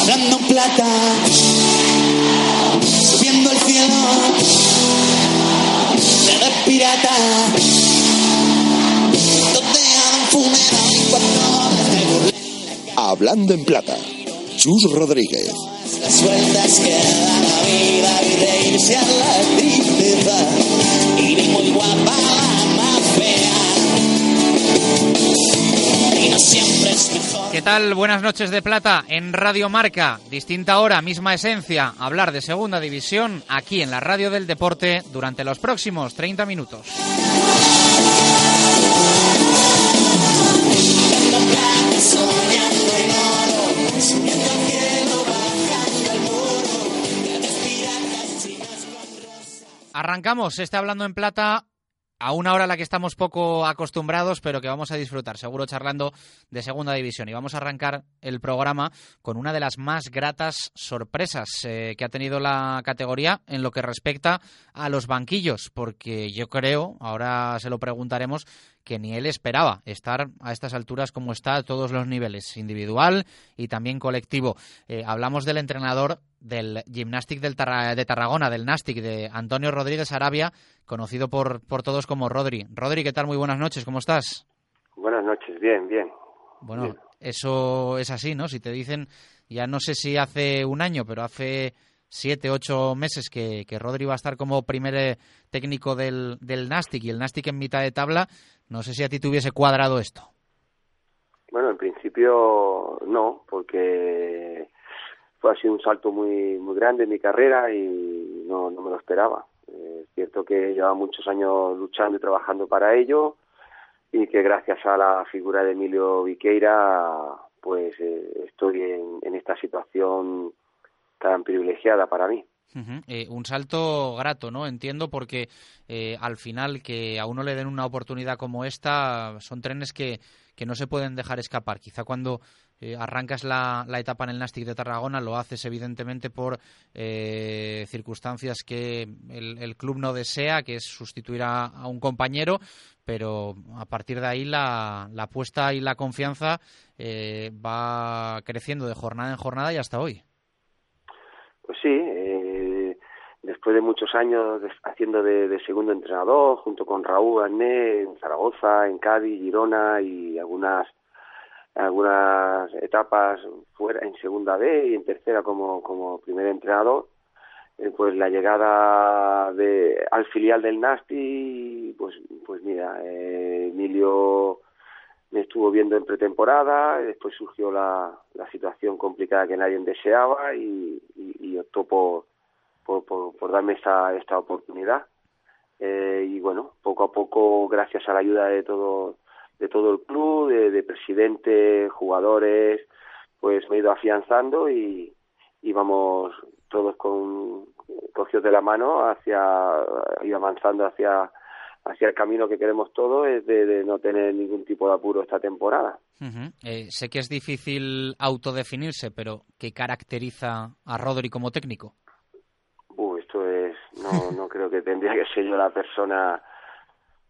Hablando en plata, subiendo al cielo, de red pirata, toteado en funeral y cuatro de burla. Hablando en plata, Chus Rodríguez. Las vueltas que da la vida y reírse a la tristeza, y ni muy guapa la más fea, y no siempre es mejor. ¿Qué tal? Buenas noches de plata en Radio Marca. Distinta hora, misma esencia. Hablar de segunda división aquí en la radio del deporte durante los próximos 30 minutos. Arrancamos este Hablando en Plata a una hora a la que estamos poco acostumbrados, pero que vamos a disfrutar, seguro charlando de segunda división. Y vamos a arrancar el programa con una de las más gratas sorpresas eh, que ha tenido la categoría en lo que respecta a los banquillos, porque yo creo, ahora se lo preguntaremos, que ni él esperaba estar a estas alturas como está a todos los niveles, individual y también colectivo. Eh, hablamos del entrenador del Gymnastic del Tarra- de Tarragona, del Nastic, de Antonio Rodríguez Arabia, conocido por, por todos como Rodri. Rodri, ¿qué tal? Muy buenas noches, ¿cómo estás? Buenas noches, bien, bien. Bueno, Bien. eso es así, ¿no? Si te dicen, ya no sé si hace un año, pero hace siete, ocho meses que, que Rodri va a estar como primer eh, técnico del, del Nastic y el Nastic en mitad de tabla, no sé si a ti te hubiese cuadrado esto. Bueno, en principio no, porque fue así un salto muy muy grande en mi carrera y no, no me lo esperaba. Eh, Es cierto que llevaba muchos años luchando y trabajando para ello y que gracias a la figura de Emilio Viqueira pues eh, estoy en, en esta situación tan privilegiada para mí. Eh, un salto grato, ¿no? Entiendo porque eh, al final que a uno le den una oportunidad como esta son trenes que, que no se pueden dejar escapar. Quizá cuando eh, arrancas la, la etapa en el Nastic de Tarragona lo haces evidentemente por eh, circunstancias que el, club no desea, que es sustituir a, a un compañero, pero a partir de ahí la, la apuesta y la confianza eh, va creciendo de jornada en jornada y hasta hoy. Pues sí, eh, después de muchos años de- haciendo de, de segundo entrenador, junto con Raúl Arné en Zaragoza, en Cádiz, Girona y algunas algunas etapas fuera en segunda B y en tercera como, como primer entrenador, eh, pues la llegada de al filial del Nasti, pues pues mira, eh, Emilio me estuvo viendo en pretemporada, después surgió la, la situación complicada que nadie deseaba y, y, optó por, por, por, darme esta, esta oportunidad. Eh, y bueno, poco a poco, gracias a la ayuda de todo, de todo el club, de, de presidente, jugadores, pues me he ido afianzando y, y vamos todos con cogidos de la mano hacia y avanzando hacia hacia el camino que queremos todos es de, de no tener ningún tipo de apuro esta temporada. Eh, sé que es difícil autodefinirse, pero ¿qué caracteriza a Rodri como técnico? Uh, esto es, no, no creo que tendría que ser yo la persona.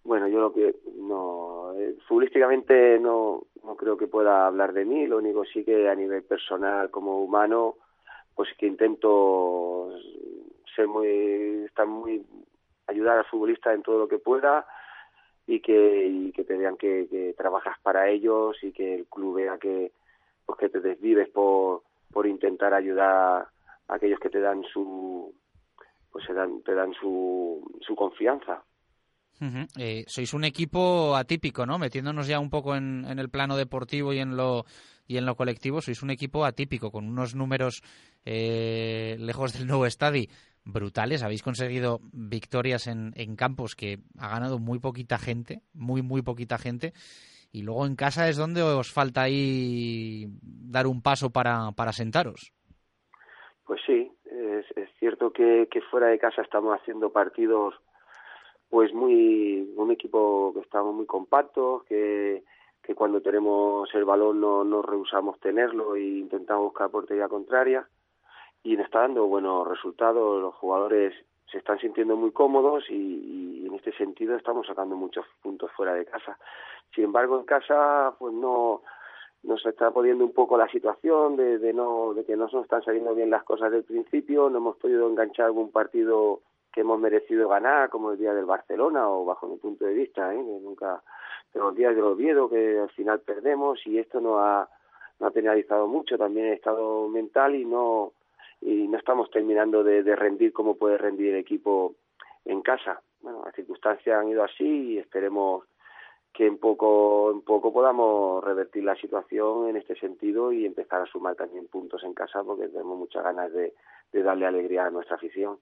Bueno, yo lo que no, eh, futbolísticamente no, no creo que pueda hablar de mí. Lo único sí que a nivel personal, como humano, pues que intento ser muy, estar muy, ayudar al futbolista en todo lo que pueda y que, y que te vean que, que trabajas para ellos y que el club vea que, pues que te desvives por, por intentar ayudar a aquellos que te dan su, pues se dan, te dan su, su confianza. Eh, sois un equipo atípico, ¿no? Metiéndonos ya un poco en, en el plano deportivo y en lo y en lo colectivo, sois un equipo atípico con unos números eh, lejos del nuevo estadio brutales. Habéis conseguido victorias en, campos que ha ganado muy poquita gente, muy muy poquita gente. y luego en casa es donde os falta ahí dar un paso para, para sentaros. Pues sí, es, cierto que, que fuera de casa estamos haciendo partidos pues muy un equipo que estamos muy compactos que, que cuando tenemos el balón no, no rehusamos tenerlo e intentamos buscar portería contraria y está dando buenos resultados. Los jugadores se están sintiendo muy cómodos y, y, en este sentido estamos sacando muchos puntos fuera de casa. Sin embargo en casa pues no nos está poniendo un poco la situación de, de no de que no nos están saliendo bien las cosas del principio. No hemos podido enganchar algún partido que hemos merecido ganar, como el día del Barcelona, o bajo mi punto de vista, ¿eh? que nunca, pero los días del Oviedo, que al final perdemos, y esto no ha, no ha penalizado mucho, también el estado mental, y no, y no estamos terminando de, rendir como puede rendir el equipo en casa. Bueno, las circunstancias han ido así y esperemos que en poco en poco podamos revertir la situación en este sentido y empezar a sumar también puntos en casa porque tenemos muchas ganas de, darle alegría a nuestra afición.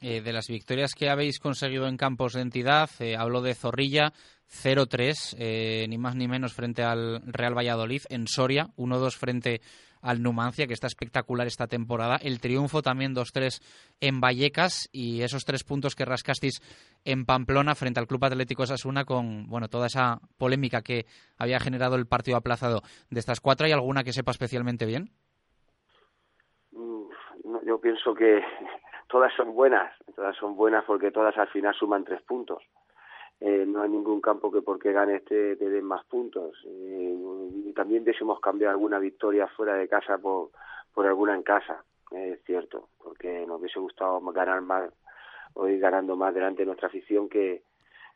Eh, de las victorias que habéis conseguido en campos de entidad, eh, hablo de Zorrilla 0-3, eh, ni más ni menos frente al Real Valladolid, en Soria 1-2 frente al Numancia, que está espectacular esta temporada. El triunfo también 2-3 en Vallecas y esos tres puntos que rascasteis en Pamplona frente al Club Atlético Sasuna con bueno toda esa polémica que había generado el partido aplazado. De estas cuatro, ¿hay alguna que sepa especialmente bien? Yo pienso que todas son buenas, todas son buenas porque todas al final suman tres puntos. Eh, no hay ningún campo que porque gane este te den más puntos. Eh, y también deseamos cambiar alguna victoria fuera de casa por, por alguna en casa, es cierto, porque nos hubiese gustado ganar más o ir ganando más delante de nuestra afición que,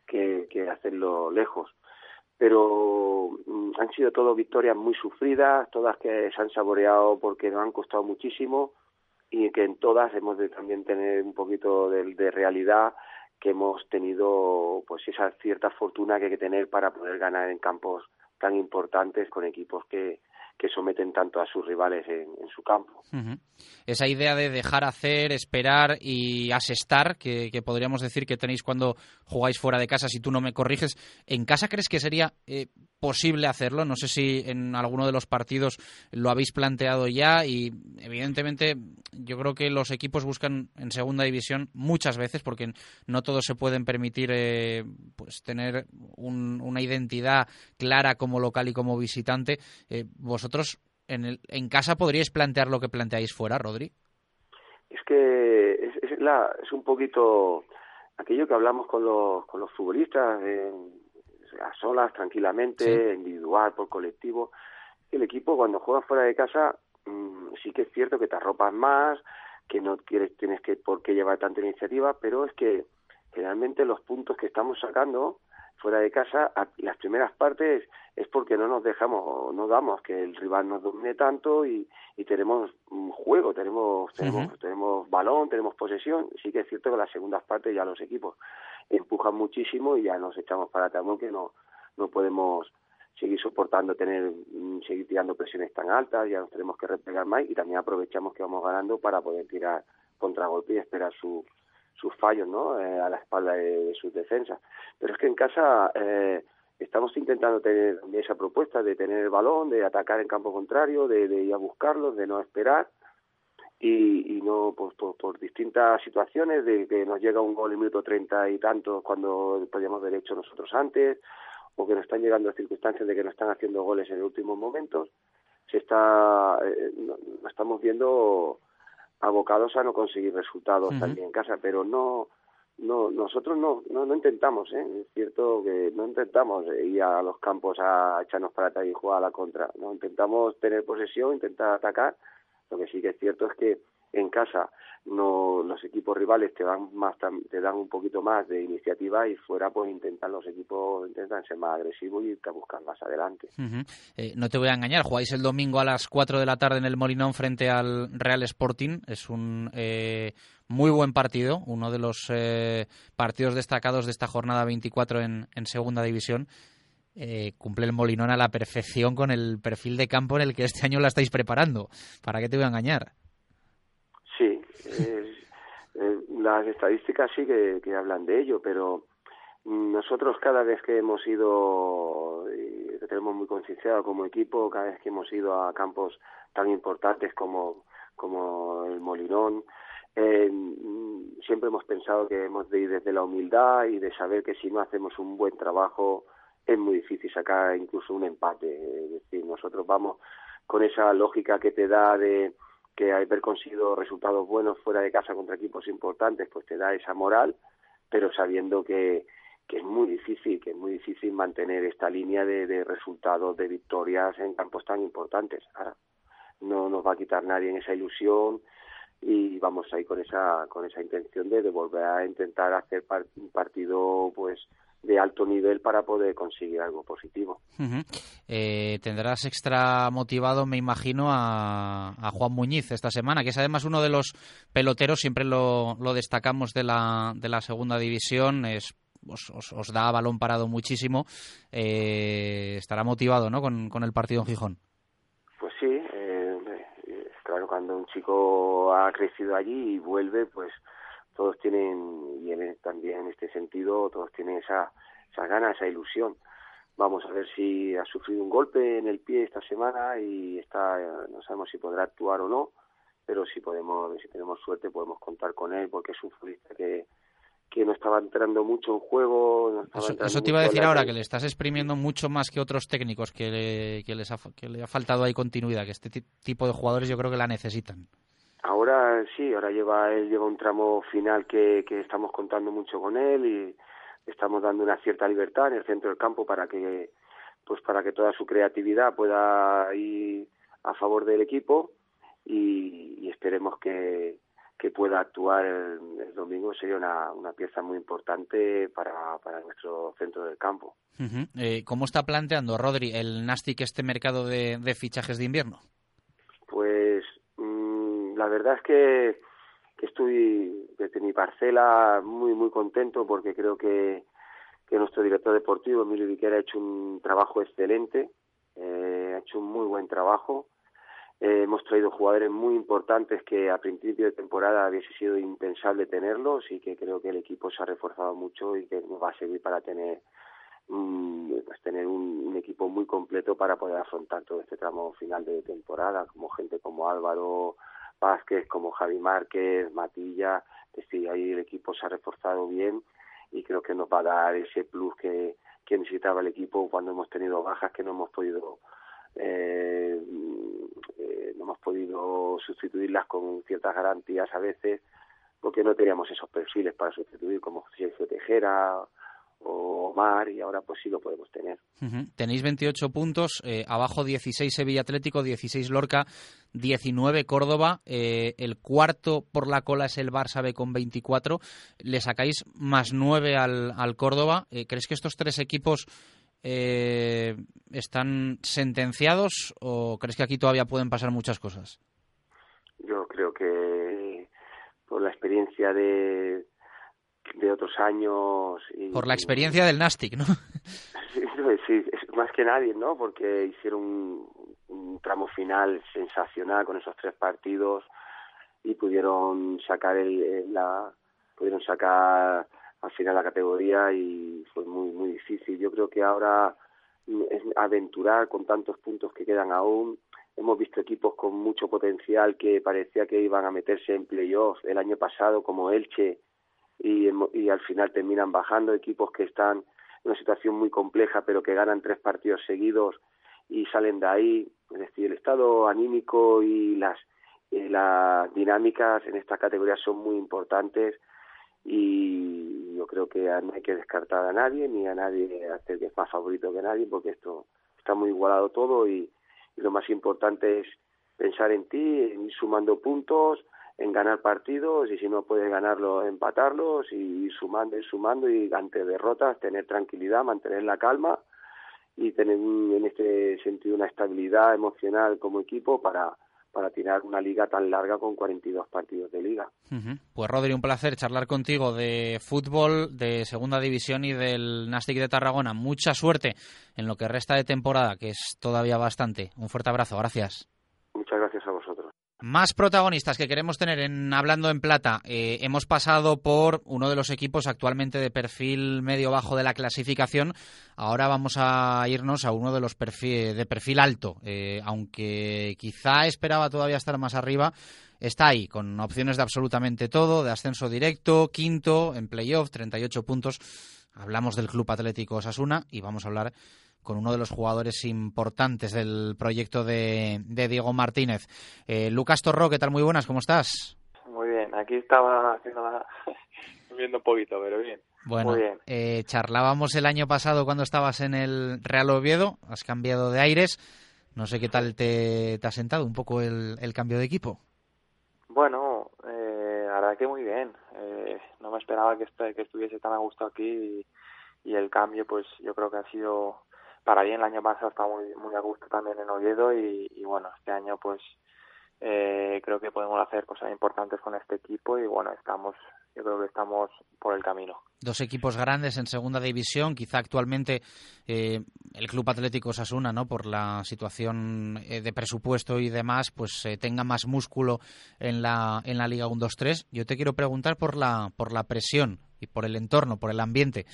que, hacerlo lejos. Pero mm, han sido todas victorias muy sufridas, todas que se han saboreado porque nos han costado muchísimo y que en todas hemos de también tener un poquito de realidad que hemos tenido pues esa cierta fortuna que hay que tener para poder ganar en campos tan importantes con equipos que, que someten tanto a sus rivales en, su campo. Esa idea de dejar hacer, esperar y asestar, que, podríamos decir que tenéis cuando jugáis fuera de casa, si tú no me corriges, ¿en casa crees que sería eh, posible hacerlo? No sé si en alguno de los partidos lo habéis planteado ya y evidentemente yo creo que los equipos buscan en segunda división muchas veces porque no todos se pueden permitir eh, pues tener un, una identidad clara como local y como visitante. Eh, en, el, en casa podríais plantear lo que planteáis fuera, Rodri. Es que es, es, la, es un poquito aquello que hablamos con los, con los futbolistas, eh, a solas, tranquilamente, sí. individual, por colectivo. El equipo cuando juega fuera de casa mmm, sí que es cierto que te arropas más, que no quieres, tienes que por qué llevar tanta iniciativa, pero es que generalmente los puntos que estamos sacando fuera de casa, las primeras partes es porque no nos dejamos, no damos que el rival nos domine tanto y, y tenemos juego, tenemos, tenemos, uh -huh. tenemos balón, tenemos posesión. Sí que es cierto que las segundas partes ya los equipos empujan muchísimo y ya nos echamos para atrás, que no, no podemos seguir soportando tener, seguir tirando presiones tan altas, ya nos tenemos que replegar más y también aprovechamos que vamos ganando para poder tirar contragolpe y esperar su, sus fallos ¿no? Eh, a la espalda de, de, sus defensas. Pero es que en casa eh, estamos intentando tener esa propuesta de tener el balón, de atacar en campo contrario, de, de ir a buscarlos, de no esperar y, y no pues, por, por, distintas situaciones de que nos llega un gol en minuto treinta y tantos cuando podíamos haber hecho nosotros antes o que nos están llegando circunstancias de que nos están haciendo goles en los últimos momentos se está eh, no, estamos viendo abocados a no conseguir resultados uh -huh. también en casa, pero no no nosotros no no, no intentamos, ¿eh? es cierto que no intentamos ir a los campos a echarnos para atrás y jugar a la contra, no intentamos tener posesión, intentar atacar, lo que sí que es cierto es que en casa no los equipos rivales te dan más te dan un poquito más de iniciativa y fuera pues intentan los equipos intentan ser más agresivos y te buscan más adelante eh, no te voy a engañar jugáis el domingo a las 4 de la tarde en el Molinón frente al Real Sporting es un eh, muy buen partido uno de los eh, partidos destacados de esta jornada 24 en, en segunda división eh, cumple el Molinón a la perfección con el perfil de campo en el que este año la estáis preparando. ¿Para qué te voy a engañar? Eh, eh, las estadísticas sí que, que, hablan de ello, pero nosotros cada vez que hemos ido, tenemos muy concienciado como equipo, cada vez que hemos ido a campos tan importantes como, como el Molinón, eh, siempre hemos pensado que hemos de ir desde la humildad y de saber que si no hacemos un buen trabajo es muy difícil sacar incluso un empate. Es decir, nosotros vamos con esa lógica que te da de que haber conseguido resultados buenos fuera de casa contra equipos importantes, pues te da esa moral, pero sabiendo que, que es muy difícil, que es muy difícil mantener esta línea de, de resultados, de victorias en campos tan importantes. Ahora, no nos va a quitar nadie en esa ilusión y vamos ahí con esa con esa intención de, de volver a intentar hacer un partido pues de alto nivel para poder conseguir algo positivo. eh, tendrás extra motivado, me imagino, a, a, Juan Muñiz esta semana, que es además uno de los peloteros, siempre lo, lo destacamos de la, de la segunda división, es os, os, os, da balón parado muchísimo. Eh, estará motivado ¿no? con, con el partido en Gijón. Pues sí, eh, claro, cuando un chico ha crecido allí y vuelve, pues todos tienen, y en, también en este sentido, todos tienen esa, esa gana, esa ilusión. Vamos a ver si ha sufrido un golpe en el pie esta semana y está, no sabemos si podrá actuar o no, pero si podemos, si tenemos suerte podemos contar con él porque es un futbolista que, que no estaba entrando mucho en juego. No estaba eso, eso te iba a decir ahora, que le estás exprimiendo mucho más que otros técnicos que le, que les ha, que le ha faltado ahí continuidad, que este tipo de jugadores yo creo que la necesitan. Ahora sí, ahora lleva él lleva un tramo final que, que estamos contando mucho con él y estamos dando una cierta libertad en el centro del campo para que pues para que toda su creatividad pueda ir a favor del equipo y, esperemos que, que pueda actuar el, domingo sería una, una, pieza muy importante para, para nuestro centro del campo. Eh, ¿Cómo está planteando Rodri el Nastic este mercado de fichajes de invierno? La verdad es que, estoy desde mi parcela muy muy contento porque creo que, que nuestro director deportivo Emilio Viquera ha hecho un trabajo excelente, eh, ha hecho un muy buen trabajo. Eh, hemos traído jugadores muy importantes que a principio de temporada hubiese sido impensable tenerlos y que creo que el equipo se ha reforzado mucho y que nos va a servir para tener pues tener un, equipo muy completo para poder afrontar todo este tramo final de temporada, como gente como Álvaro Vázquez, como Javi Márquez, Matilla, ahí el equipo se ha reforzado bien y creo que nos va a dar ese plus que, que necesitaba el equipo cuando hemos tenido bajas que no hemos podido eh, eh, no hemos podido sustituirlas con ciertas garantías a veces porque no teníamos esos perfiles para sustituir como Sergio Tejera o Omar y ahora pues sí lo podemos tener. Uh -huh. Tenéis 28 puntos, eh, abajo 16 Sevilla Atlético, 16 Lorca, 19 Córdoba, eh, el cuarto por la cola es el Barça B con 24, le sacáis más 9 al, al Córdoba. Eh, ¿Crees que estos tres equipos eh, están sentenciados o crees que aquí todavía pueden pasar muchas cosas? Yo creo que por la experiencia de, de otros años y por la experiencia del Nastic, ¿no? sí, sí, más que nadie, ¿no? Porque hicieron un, un tramo final sensacional con esos tres partidos y pudieron sacar el, la pudieron sacar al final la categoría y fue muy muy difícil. Yo creo que ahora es aventurar con tantos puntos que quedan aún. Hemos visto equipos con mucho potencial que parecía que iban a meterse en playoffs el año pasado, como Elche, y, y al final terminan bajando. Equipos que están en una situación muy compleja, pero que ganan tres partidos seguidos y salen de ahí. Es decir, el estado anímico y las, eh, las dinámicas en estas categorías son muy importantes y yo creo que no hay que descartar a nadie ni a nadie hacer que es más favorito que nadie porque esto está muy igualado todo y, y lo más importante es pensar en ti, en ir sumando puntos, en ganar partidos y si no puedes ganarlos, empatarlos y ir sumando, ir sumando y ante derrotas tener tranquilidad, mantener la calma y tener en este sentido una estabilidad emocional como equipo para para tirar una liga tan larga con 42 partidos de liga. Uh -huh. Pues Rodri, un placer charlar contigo de fútbol, de segunda división y del Nastic de Tarragona. Mucha suerte en lo que resta de temporada, que es todavía bastante. Un fuerte abrazo, gracias. Muchas gracias a vosotros. Más protagonistas que queremos tener en Hablando en Plata. Eh, hemos pasado por uno de los equipos actualmente de perfil medio-bajo de la clasificación. Ahora vamos a irnos a uno de los perfil, de perfil alto. Eh, aunque quizá esperaba todavía estar más arriba, está ahí, con opciones de absolutamente todo, de ascenso directo, quinto, en playoff, 38 puntos. Hablamos del Club Atlético Osasuna y vamos a hablar con uno de los jugadores importantes del proyecto de, Diego Martínez. Eh, Lucas Torro, ¿qué tal? Muy buenas, ¿cómo estás? Muy bien, aquí estaba haciendo viendo un poquito, pero bien. Bueno, Muy bien. Eh, charlábamos el año pasado cuando estabas en el Real Oviedo, has cambiado de aires. No sé qué tal te, ha sentado un poco el, cambio de equipo. Bueno, eh, la verdad que muy bien. Eh, no me esperaba que, que estuviese tan a gusto aquí y, y, el cambio, pues yo creo que ha sido para bien el año pasado estaba muy muy a gusto también en Oviedo y, bueno este año pues eh, creo que podemos hacer cosas importantes con este equipo y bueno estamos yo creo que estamos por el camino dos equipos grandes en segunda división quizá actualmente eh, el club Atlético Sasuna no por la situación eh, de presupuesto y demás pues tenga más músculo en la en la Liga 1-2-3 yo te quiero preguntar por la por la presión y por el entorno, por el ambiente.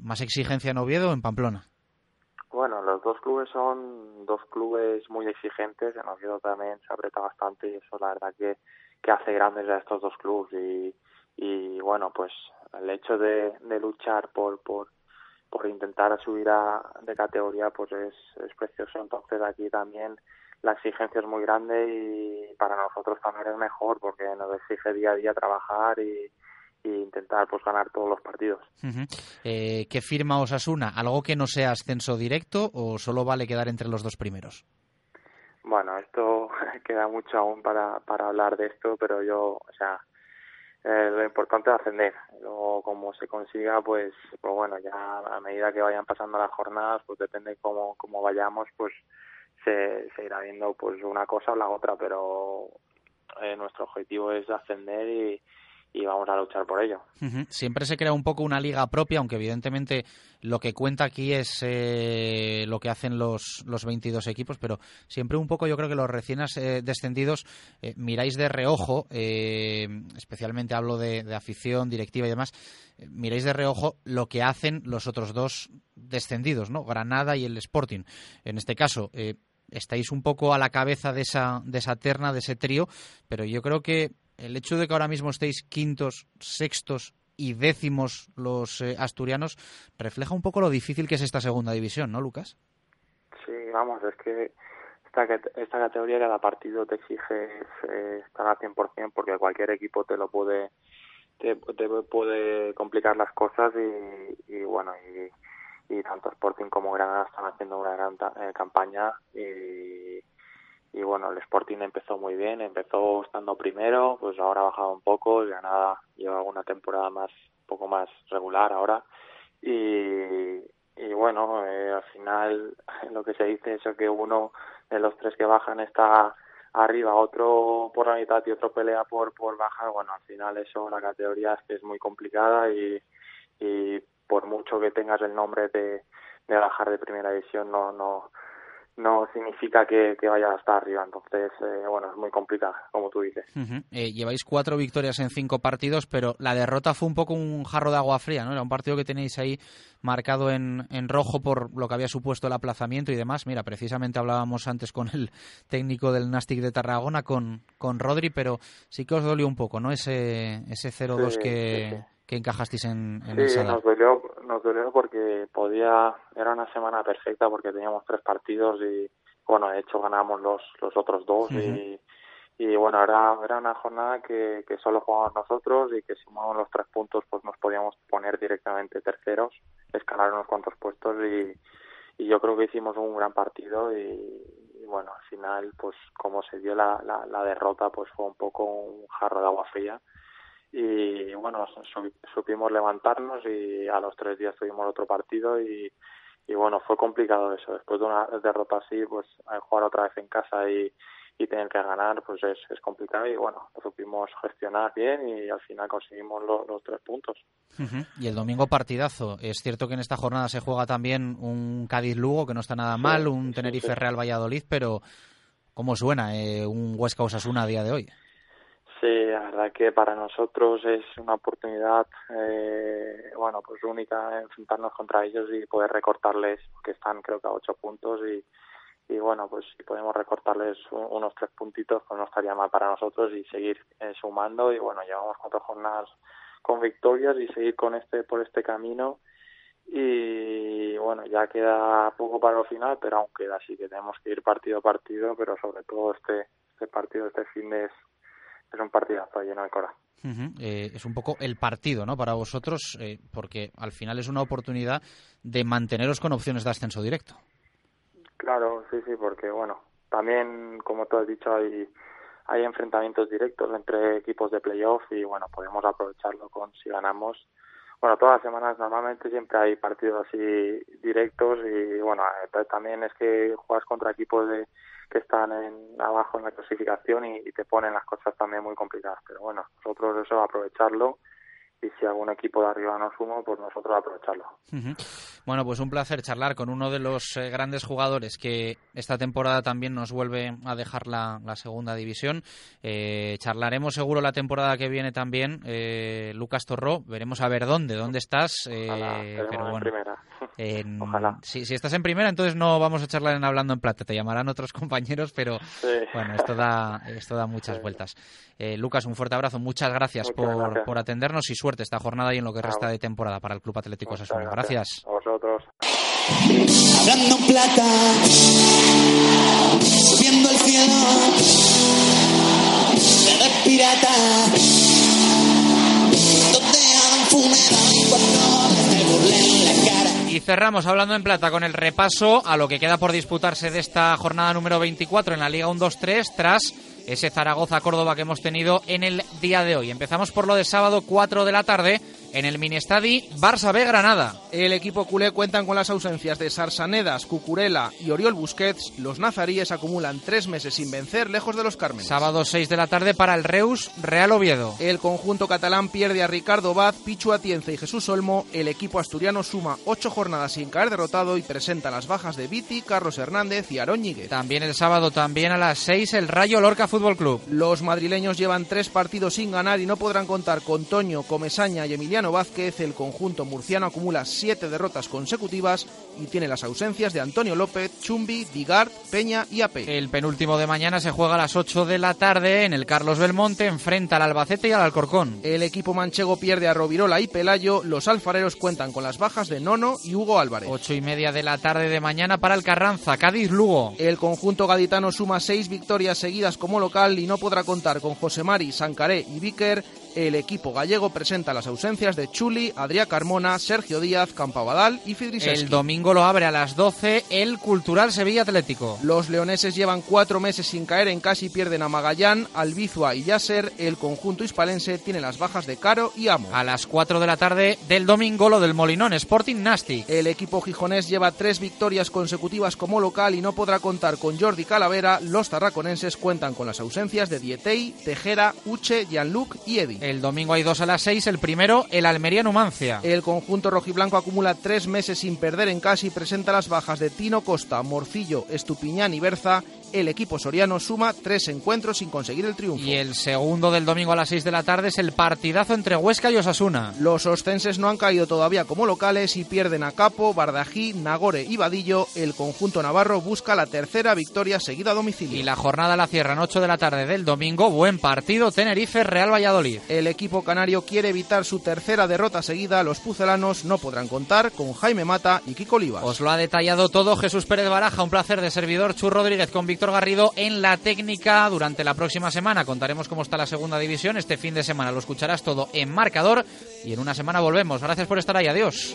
¿Más exigencia en Oviedo o en Pamplona? Bueno, los dos clubes son dos clubes muy exigentes. En Oviedo también se aprieta bastante y eso la verdad que, que hace grandes a estos dos clubes. Y, y bueno, pues el hecho de, de luchar por, por, por intentar subir a, de categoría pues es, es precioso. Entonces aquí también la exigencia es muy grande y para nosotros también es mejor porque nos exige día a día trabajar y, e intentar pues ganar todos los partidos. eh, ¿Qué firma Osasuna? ¿Algo que no sea ascenso directo o solo vale quedar entre los dos primeros? Bueno, esto queda mucho aún para, para hablar de esto, pero yo, o sea, eh, lo importante es ascender. Luego, como se consiga, pues, pues bueno, ya a medida que vayan pasando las jornadas, pues depende cómo, cómo vayamos, pues se, se irá viendo pues una cosa o la otra, pero eh, nuestro objetivo es ascender y, y vamos a luchar por ello. Siempre se crea un poco una liga propia, aunque evidentemente lo que cuenta aquí es eh, lo que hacen los, los 22 equipos, pero siempre un poco yo creo que los recién eh, descendidos eh, miráis de reojo, especialmente hablo de, de, afición, directiva y demás, miráis de reojo lo que hacen los otros dos descendidos, ¿no? Granada y el Sporting. En este caso, estáis un poco a la cabeza de esa, de esa terna, de ese trío, pero yo creo que el hecho de que ahora mismo estéis quintos, sextos y décimos los eh, asturianos refleja un poco lo difícil que es esta segunda división, ¿no, Lucas? Sí, vamos, es que esta, esta categoría cada partido te exige eh, estar al 100% porque cualquier equipo te lo puede te, puede complicar las cosas y, y bueno y, y, tanto Sporting como Granada están haciendo una gran eh, campaña y, y bueno, el Sporting empezó muy bien, empezó estando primero, pues ahora ha bajado un poco, y Granada lleva una temporada más, un poco más regular ahora. Y, y bueno, eh, al final lo que se dice es que uno de los tres que bajan está arriba, otro por la mitad y otro pelea por por bajar, bueno, al final eso la categoría es muy complicada y, y por mucho que tengas el nombre de, de bajar de primera división no no no significa que, vaya a estar arriba. Entonces, eh, bueno, es muy complicado, como tú dices. Eh, lleváis cuatro victorias en cinco partidos, pero la derrota fue un poco un jarro de agua fría, ¿no? Era un partido que tenéis ahí marcado en, en rojo por lo que había supuesto el aplazamiento y demás. Mira, precisamente hablábamos antes con el técnico del Nastic de Tarragona, con, con Rodri, pero sí que os dolió un poco, ¿no? Ese, ese 0-2 que que encajasteis en, en sí, nos dolió, nos dolió porque podía, era una semana perfecta porque teníamos tres partidos y bueno, de hecho ganamos los, los otros dos y, y bueno, era, era una jornada que, que solo jugábamos nosotros y que si sumamos los tres puntos pues nos podíamos poner directamente terceros, escalar unos cuantos puestos y, y yo creo que hicimos un gran partido y, bueno, al final pues como se dio la, la, la derrota pues fue un poco un jarro de agua fría y bueno, supimos levantarnos y a los tres días tuvimos otro partido y, y bueno, fue complicado eso. Después de una derrota así, pues jugar otra vez en casa y, y tener que ganar, pues es, es complicado y bueno, lo supimos gestionar bien y al final conseguimos los tres puntos. Y el domingo partidazo. Es cierto que en esta jornada se juega también un Cádiz-Lugo, que no está nada mal, un Tenerife-Real Valladolid, pero ¿Cómo suena eh, un Huesca Osasuna a día de hoy? Sí, la verdad que para nosotros es una oportunidad, eh, bueno, pues única enfrentarnos contra ellos y poder recortarles, que están creo que a ocho puntos y, y bueno, pues si podemos recortarles unos tres puntitos, pues no estaría mal para nosotros y seguir eh, sumando y bueno, llevamos cuatro jornadas con victorias y seguir con este por este camino y bueno, ya queda poco para el final, pero aún queda, así que tenemos que ir partido a partido, pero sobre todo este, este partido, este fin de es, un partidazo lleno de corazón. eh, es un poco el partido, ¿no? Para vosotros, eh, porque al final es una oportunidad de manteneros con opciones de ascenso directo. Claro, sí, sí, porque bueno, también, como tú has dicho, hay, hay enfrentamientos directos entre equipos de playoff y bueno, podemos aprovecharlo con si ganamos bueno, todas las semanas normalmente siempre hay partidos así directos y bueno, eh, también es que juegas contra equipos de que están en, abajo en la clasificación y, y te ponen las cosas también muy complicadas. Pero bueno, nosotros eso aprovecharlo y si algún equipo de arriba no sumo, pues nosotros aprovecharlo. Bueno, pues un placer charlar con uno de los eh, grandes jugadores que esta temporada también nos vuelve a dejar la, la segunda división. Eh, charlaremos seguro la temporada que viene también, eh, Lucas Torró. Veremos a ver dónde, dónde estás. eh, Ojalá, estaremos pero en bueno, primera. En- Ojalá. Si, si estás en primera, entonces no vamos a charlar en Hablando en Plata. Te llamarán otros compañeros, pero Sí. bueno, esto da, esto da muchas Sí. vueltas. Eh, Lucas, un fuerte abrazo. Muchas gracias Muchas por, gracias. por atendernos y suerte esta jornada y en lo que resta de temporada para el Club Atlético Muchas Osasuna. Gracias. A vosotros. Hablando en plata, subiendo al cielo, de pirata, donde un funeral cuando me burlé en la cara. Y cerramos hablando en plata con el repaso a lo que queda por disputarse de esta jornada número 24 en la Liga 1-2-3 tras ese Zaragoza-Córdoba que hemos tenido en el día de hoy. Empezamos por lo de sábado 4 de la tarde en el Minestadi Barça B Granada. El equipo culé cuentan con las ausencias de Sarsanedas, Cucurella y Oriol Busquets. Los nazaríes acumulan tres meses sin vencer lejos de los Cármenes. Sábado 6 de la tarde para el Reus Real Oviedo. El conjunto catalán pierde a Ricardo Baz, Pichu Atienza y Jesús Olmo. El equipo asturiano suma ocho jornadas sin caer derrotado y presenta las bajas de Viti, Carlos Hernández y Aarón Ñíguez. También el sábado, también a las 6, el Rayo Lorca Fútbol Club. Los madrileños llevan tres partidos sin ganar y no podrán contar con Toño, Comesaña y Emiliano Vázquez. El conjunto murciano acumula siete derrotas consecutivas y tiene las ausencias de Antonio López, Chumbi, Digard, Peña y Ape. El penúltimo de mañana se juega a las 8 de la tarde en el Carlos Belmonte, enfrenta al Albacete y al Alcorcón. El equipo manchego pierde a Rovirola y Pelayo. Los alfareros cuentan con las bajas de Nono y Hugo Álvarez. Ocho y media de la tarde de mañana para el Carranza, Cádiz-Lugo. El conjunto gaditano suma seis victorias seguidas como local y no podrá contar con José Mari, Sancaré y Víquer. El equipo gallego presenta las ausencias de Chuli, Adrià Carmona, Sergio Díaz, Campabadal y Fidriseski. El domingo lo abre a las 12 el Cultural Sevilla Atlético. Los leoneses llevan cuatro meses sin caer en casa y pierden a Magallán, Albizua y Yasser. El conjunto hispalense tiene las bajas de Caro y Amo. A las 4 de la tarde del domingo lo del Molinón Sporting Nastic. El equipo gijonés lleva tres victorias consecutivas como local y no podrá contar con Jordi Calavera. Los tarraconenses cuentan con las ausencias de Dietey, Tejera, Uche, Gianluc y Edi. El domingo hay dos a las 6, el primero el Almería Numancia. El conjunto rojiblanco acumula tres meses sin perder en casa y presenta las bajas de Tino Costa, Morcillo, Estupiñán y Berza. El equipo soriano suma tres encuentros sin conseguir el triunfo. Y el segundo del domingo a las 6 de la tarde es el partidazo entre Huesca y Osasuna. Los ostenses no han caído todavía como locales y pierden a Capo, Bardají, Nagore y Vadillo. El conjunto navarro busca la tercera victoria seguida a domicilio. Y la jornada la cierran 8 de la tarde del domingo. Buen partido, Tenerife, Real Valladolid. El equipo canario quiere evitar su tercera derrota seguida. Los pucelanos no podrán contar con Jaime Mata y Kiko Olivas. Os lo ha detallado todo Jesús Pérez Baraja. Un placer de servidor Chu Rodríguez con Víctor Garrido en la técnica durante la próxima semana. Contaremos cómo está la segunda división. Este fin de semana lo escucharás todo en marcador y en una semana volvemos. Gracias por estar ahí. Adiós.